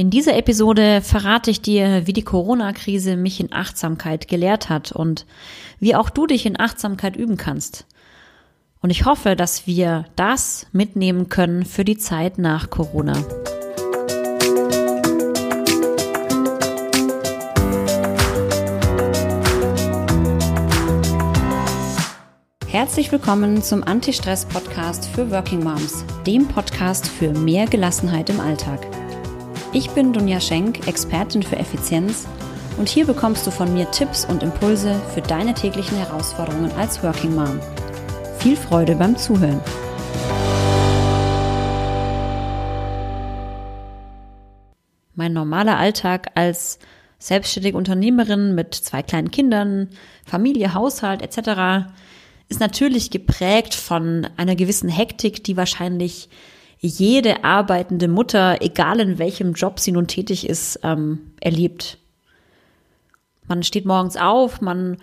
In dieser Episode verrate ich dir, wie die Corona-Krise mich in Achtsamkeit gelehrt hat und wie auch du dich in Achtsamkeit üben kannst. Und ich hoffe, dass wir das mitnehmen können für die Zeit nach Corona. Herzlich willkommen zum Anti-Stress-Podcast für Working Moms, dem Podcast für mehr Gelassenheit im Alltag. Ich bin Dunja Schenk, Expertin für Effizienz und hier bekommst du von mir Tipps und Impulse für deine täglichen Herausforderungen als Working Mom. Viel Freude beim Zuhören. Mein normaler Alltag als selbstständige Unternehmerin mit zwei kleinen Kindern, Familie, Haushalt etc. ist natürlich geprägt von einer gewissen Hektik, die wahrscheinlich jede arbeitende Mutter, egal in welchem Job sie nun tätig ist, ähm, erlebt. Man steht morgens auf, man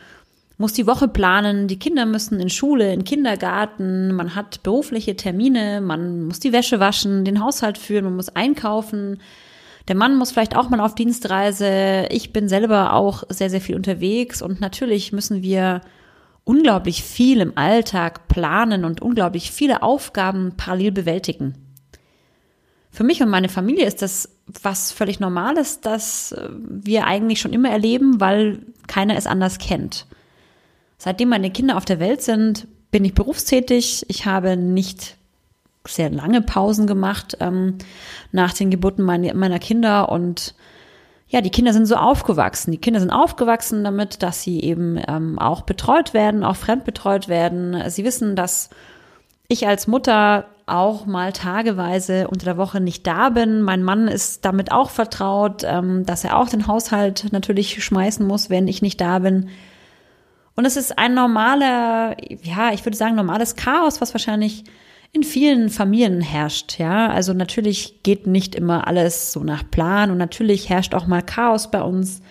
muss die Woche planen, die Kinder müssen in Schule, in Kindergarten, man hat berufliche Termine, man muss die Wäsche waschen, den Haushalt führen, man muss einkaufen. Der Mann muss vielleicht auch mal auf Dienstreise. Ich bin selber auch sehr, sehr viel unterwegs und natürlich müssen wir unglaublich viel im Alltag planen und unglaublich viele Aufgaben parallel bewältigen für mich und meine Familie ist das was völlig Normales, das äh, wir eigentlich schon immer erleben, weil keiner es anders kennt. Seitdem meine Kinder auf der Welt sind, bin ich berufstätig. Ich habe nicht sehr lange Pausen gemacht ähm, nach den Geburten meine, meiner Kinder und ja, die Kinder sind so aufgewachsen. Die Kinder sind aufgewachsen damit, dass sie eben ähm, auch betreut werden, auch fremdbetreut werden. Sie wissen, dass ich als Mutter auch mal tageweise unter der Woche nicht da bin. Mein Mann ist damit auch vertraut, ähm, dass er auch den Haushalt natürlich schmeißen muss, wenn ich nicht da bin. Und es ist ein normaler, ja, ich würde sagen, normales Chaos, was wahrscheinlich in vielen Familien herrscht, ja. Also natürlich geht nicht immer alles so nach Plan und natürlich herrscht auch mal Chaos bei uns.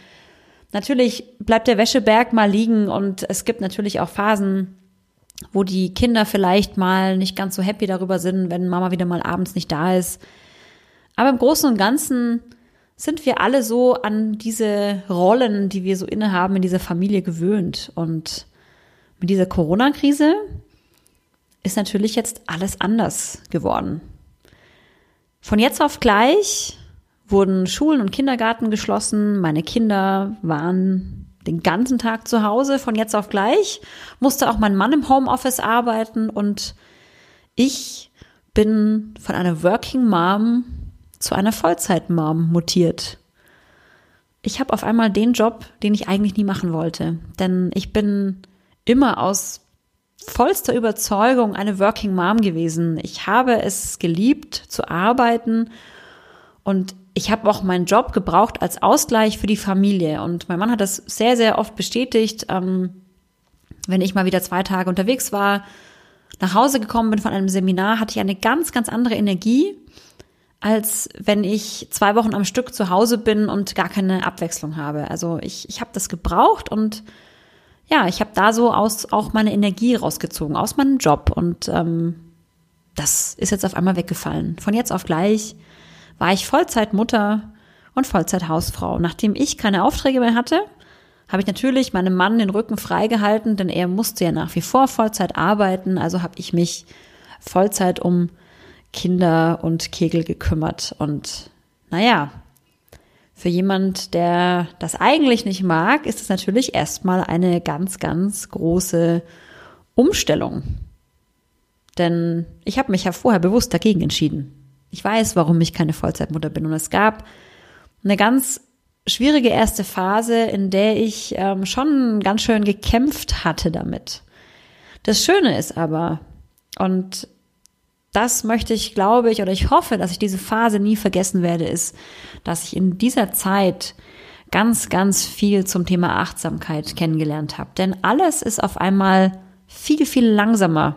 Natürlich bleibt der Wäscheberg mal liegen und es gibt natürlich auch Phasen, wo die Kinder vielleicht mal nicht ganz so happy darüber sind, wenn Mama wieder mal abends nicht da ist. Aber im Großen und Ganzen sind wir alle so an diese Rollen, die wir so innehaben in dieser Familie gewöhnt. Und mit dieser Corona-Krise ist natürlich jetzt alles anders geworden. Von jetzt auf gleich wurden Schulen und Kindergarten geschlossen. Meine Kinder waren den ganzen Tag zu Hause von jetzt auf gleich, musste auch mein Mann im Homeoffice arbeiten und ich bin von einer Working Mom zu einer Vollzeit Mom mutiert. Ich habe auf einmal den Job, den ich eigentlich nie machen wollte, denn ich bin immer aus vollster Überzeugung eine Working Mom gewesen. Ich habe es geliebt zu arbeiten und ich habe auch meinen Job gebraucht als Ausgleich für die Familie. Und mein Mann hat das sehr, sehr oft bestätigt. Ähm, wenn ich mal wieder zwei Tage unterwegs war, nach Hause gekommen bin von einem Seminar, hatte ich eine ganz, ganz andere Energie, als wenn ich zwei Wochen am Stück zu Hause bin und gar keine Abwechslung habe. Also ich, ich habe das gebraucht und ja, ich habe da so aus auch meine Energie rausgezogen, aus meinem Job. Und ähm, das ist jetzt auf einmal weggefallen. Von jetzt auf gleich war ich Vollzeitmutter und Vollzeithausfrau. Nachdem ich keine Aufträge mehr hatte, habe ich natürlich meinem Mann den Rücken freigehalten, denn er musste ja nach wie vor Vollzeit arbeiten. Also habe ich mich Vollzeit um Kinder und Kegel gekümmert. Und naja, für jemand, der das eigentlich nicht mag, ist es natürlich erstmal eine ganz, ganz große Umstellung. Denn ich habe mich ja vorher bewusst dagegen entschieden. Ich weiß, warum ich keine Vollzeitmutter bin. Und es gab eine ganz schwierige erste Phase, in der ich ähm, schon ganz schön gekämpft hatte damit. Das Schöne ist aber, und das möchte ich, glaube ich, oder ich hoffe, dass ich diese Phase nie vergessen werde, ist, dass ich in dieser Zeit ganz, ganz viel zum Thema Achtsamkeit kennengelernt habe. Denn alles ist auf einmal viel, viel langsamer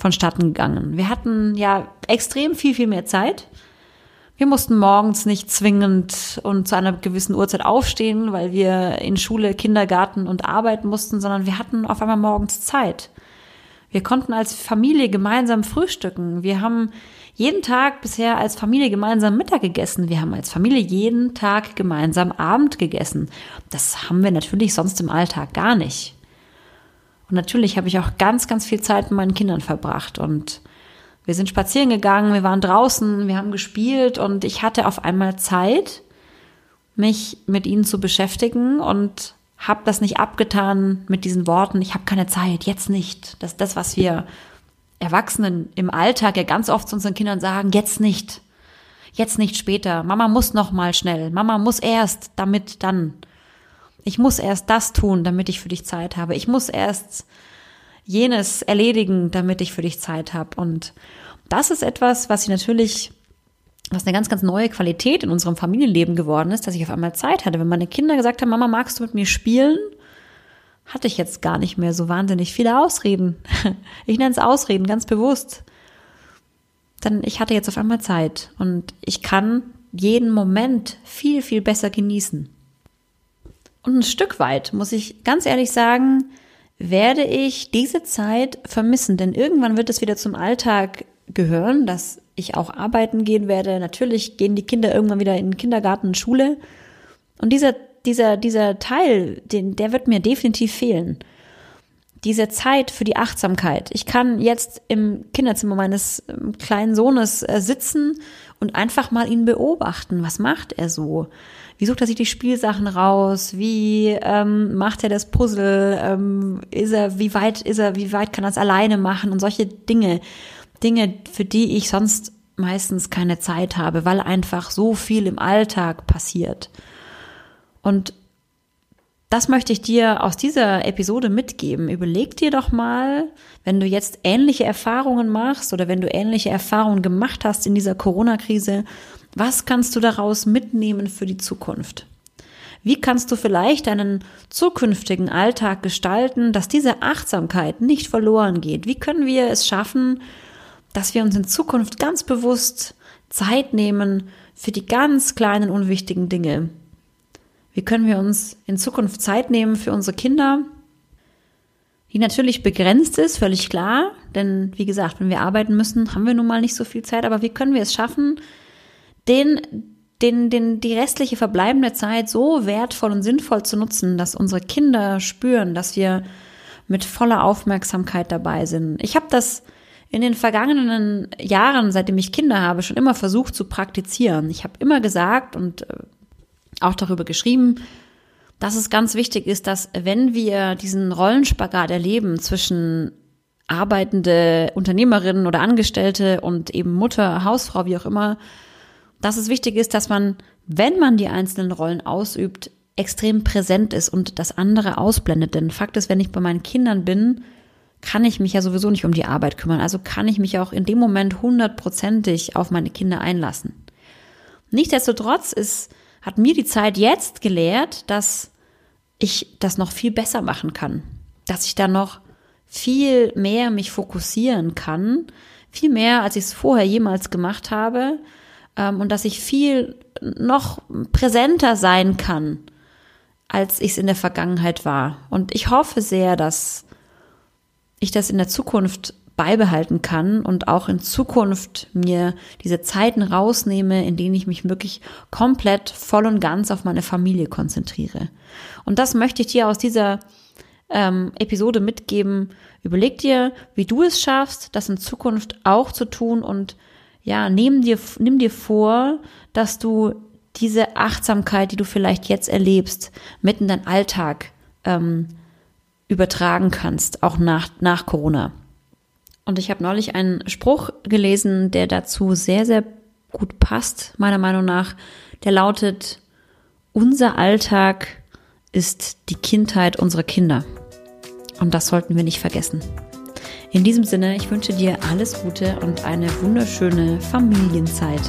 vonstatten gegangen. Wir hatten ja extrem viel, viel mehr Zeit. Wir mussten morgens nicht zwingend und zu einer gewissen Uhrzeit aufstehen, weil wir in Schule, Kindergarten und arbeiten mussten, sondern wir hatten auf einmal morgens Zeit. Wir konnten als Familie gemeinsam frühstücken. Wir haben jeden Tag bisher als Familie gemeinsam Mittag gegessen. Wir haben als Familie jeden Tag gemeinsam Abend gegessen. Das haben wir natürlich sonst im Alltag gar nicht. Und natürlich habe ich auch ganz, ganz viel Zeit mit meinen Kindern verbracht und wir sind spazieren gegangen, wir waren draußen, wir haben gespielt und ich hatte auf einmal Zeit, mich mit ihnen zu beschäftigen und habe das nicht abgetan mit diesen Worten, ich habe keine Zeit, jetzt nicht. Das ist das, was wir Erwachsenen im Alltag ja ganz oft zu unseren Kindern sagen, jetzt nicht. Jetzt nicht später. Mama muss noch mal schnell. Mama muss erst, damit dann. Ich muss erst das tun, damit ich für dich Zeit habe. Ich muss erst jenes erledigen, damit ich für dich Zeit habe. Und das ist etwas, was ich natürlich, was eine ganz, ganz neue Qualität in unserem Familienleben geworden ist, dass ich auf einmal Zeit hatte. Wenn meine Kinder gesagt haben, Mama, magst du mit mir spielen? Hatte ich jetzt gar nicht mehr so wahnsinnig viele Ausreden. Ich nenne es Ausreden, ganz bewusst. Denn ich hatte jetzt auf einmal Zeit und ich kann jeden Moment viel, viel besser genießen. Und ein Stück weit, muss ich ganz ehrlich sagen, werde ich diese Zeit vermissen, denn irgendwann wird es wieder zum Alltag gehören, dass ich auch arbeiten gehen werde. Natürlich gehen die Kinder irgendwann wieder in den Kindergarten und Schule. Und dieser, dieser, dieser Teil, den, der wird mir definitiv fehlen. Diese Zeit für die Achtsamkeit. Ich kann jetzt im Kinderzimmer meines ähm, kleinen Sohnes äh, sitzen und einfach mal ihn beobachten. Was macht er so? Wie sucht er sich die Spielsachen raus? Wie ähm, macht er das Puzzle? Ähm, ist er, wie weit ist er, wie weit kann er es alleine machen? Und solche Dinge. Dinge, für die ich sonst meistens keine Zeit habe, weil einfach so viel im Alltag passiert. Und das möchte ich dir aus dieser Episode mitgeben. Überleg dir doch mal, wenn du jetzt ähnliche Erfahrungen machst oder wenn du ähnliche Erfahrungen gemacht hast in dieser Corona-Krise, was kannst du daraus mitnehmen für die Zukunft? Wie kannst du vielleicht deinen zukünftigen Alltag gestalten, dass diese Achtsamkeit nicht verloren geht? Wie können wir es schaffen, dass wir uns in Zukunft ganz bewusst Zeit nehmen für die ganz kleinen, unwichtigen Dinge? Wie können wir uns in Zukunft Zeit nehmen für unsere Kinder, die natürlich begrenzt ist, völlig klar, denn wie gesagt, wenn wir arbeiten müssen, haben wir nun mal nicht so viel Zeit, aber wie können wir es schaffen, den, den, den, die restliche verbleibende Zeit so wertvoll und sinnvoll zu nutzen, dass unsere Kinder spüren, dass wir mit voller Aufmerksamkeit dabei sind. Ich habe das in den vergangenen Jahren, seitdem ich Kinder habe, schon immer versucht zu praktizieren. Ich habe immer gesagt und äh, auch darüber geschrieben, dass es ganz wichtig ist, dass wenn wir diesen Rollenspagat erleben zwischen arbeitende Unternehmerinnen oder Angestellte und eben Mutter, Hausfrau, wie auch immer, dass es wichtig ist, dass man, wenn man die einzelnen Rollen ausübt, extrem präsent ist und das andere ausblendet. Denn Fakt ist, wenn ich bei meinen Kindern bin, kann ich mich ja sowieso nicht um die Arbeit kümmern. Also kann ich mich auch in dem Moment hundertprozentig auf meine Kinder einlassen. Nichtsdestotrotz ist, hat mir die Zeit jetzt gelehrt, dass ich das noch viel besser machen kann. Dass ich da noch viel mehr mich fokussieren kann. Viel mehr, als ich es vorher jemals gemacht habe ähm, und dass ich viel noch präsenter sein kann, als ich es in der Vergangenheit war. Und ich hoffe sehr, dass ich das in der Zukunft beibehalten kann und auch in Zukunft mir diese Zeiten rausnehme, in denen ich mich wirklich komplett voll und ganz auf meine Familie konzentriere. Und das möchte ich dir aus dieser ähm, Episode mitgeben. Überleg dir, wie du es schaffst, das in Zukunft auch zu tun und ja, nimm dir, nimm dir vor, dass du diese Achtsamkeit, die du vielleicht jetzt erlebst, mit in deinen Alltag ähm, übertragen kannst, auch nach, nach Corona. Und ich habe neulich einen Spruch gelesen, der dazu sehr, sehr gut passt, meiner Meinung nach. Der lautet, unser Alltag ist die Kindheit unserer Kinder. Und das sollten wir nicht vergessen. In diesem Sinne, ich wünsche dir alles Gute und eine wunderschöne Familienzeit.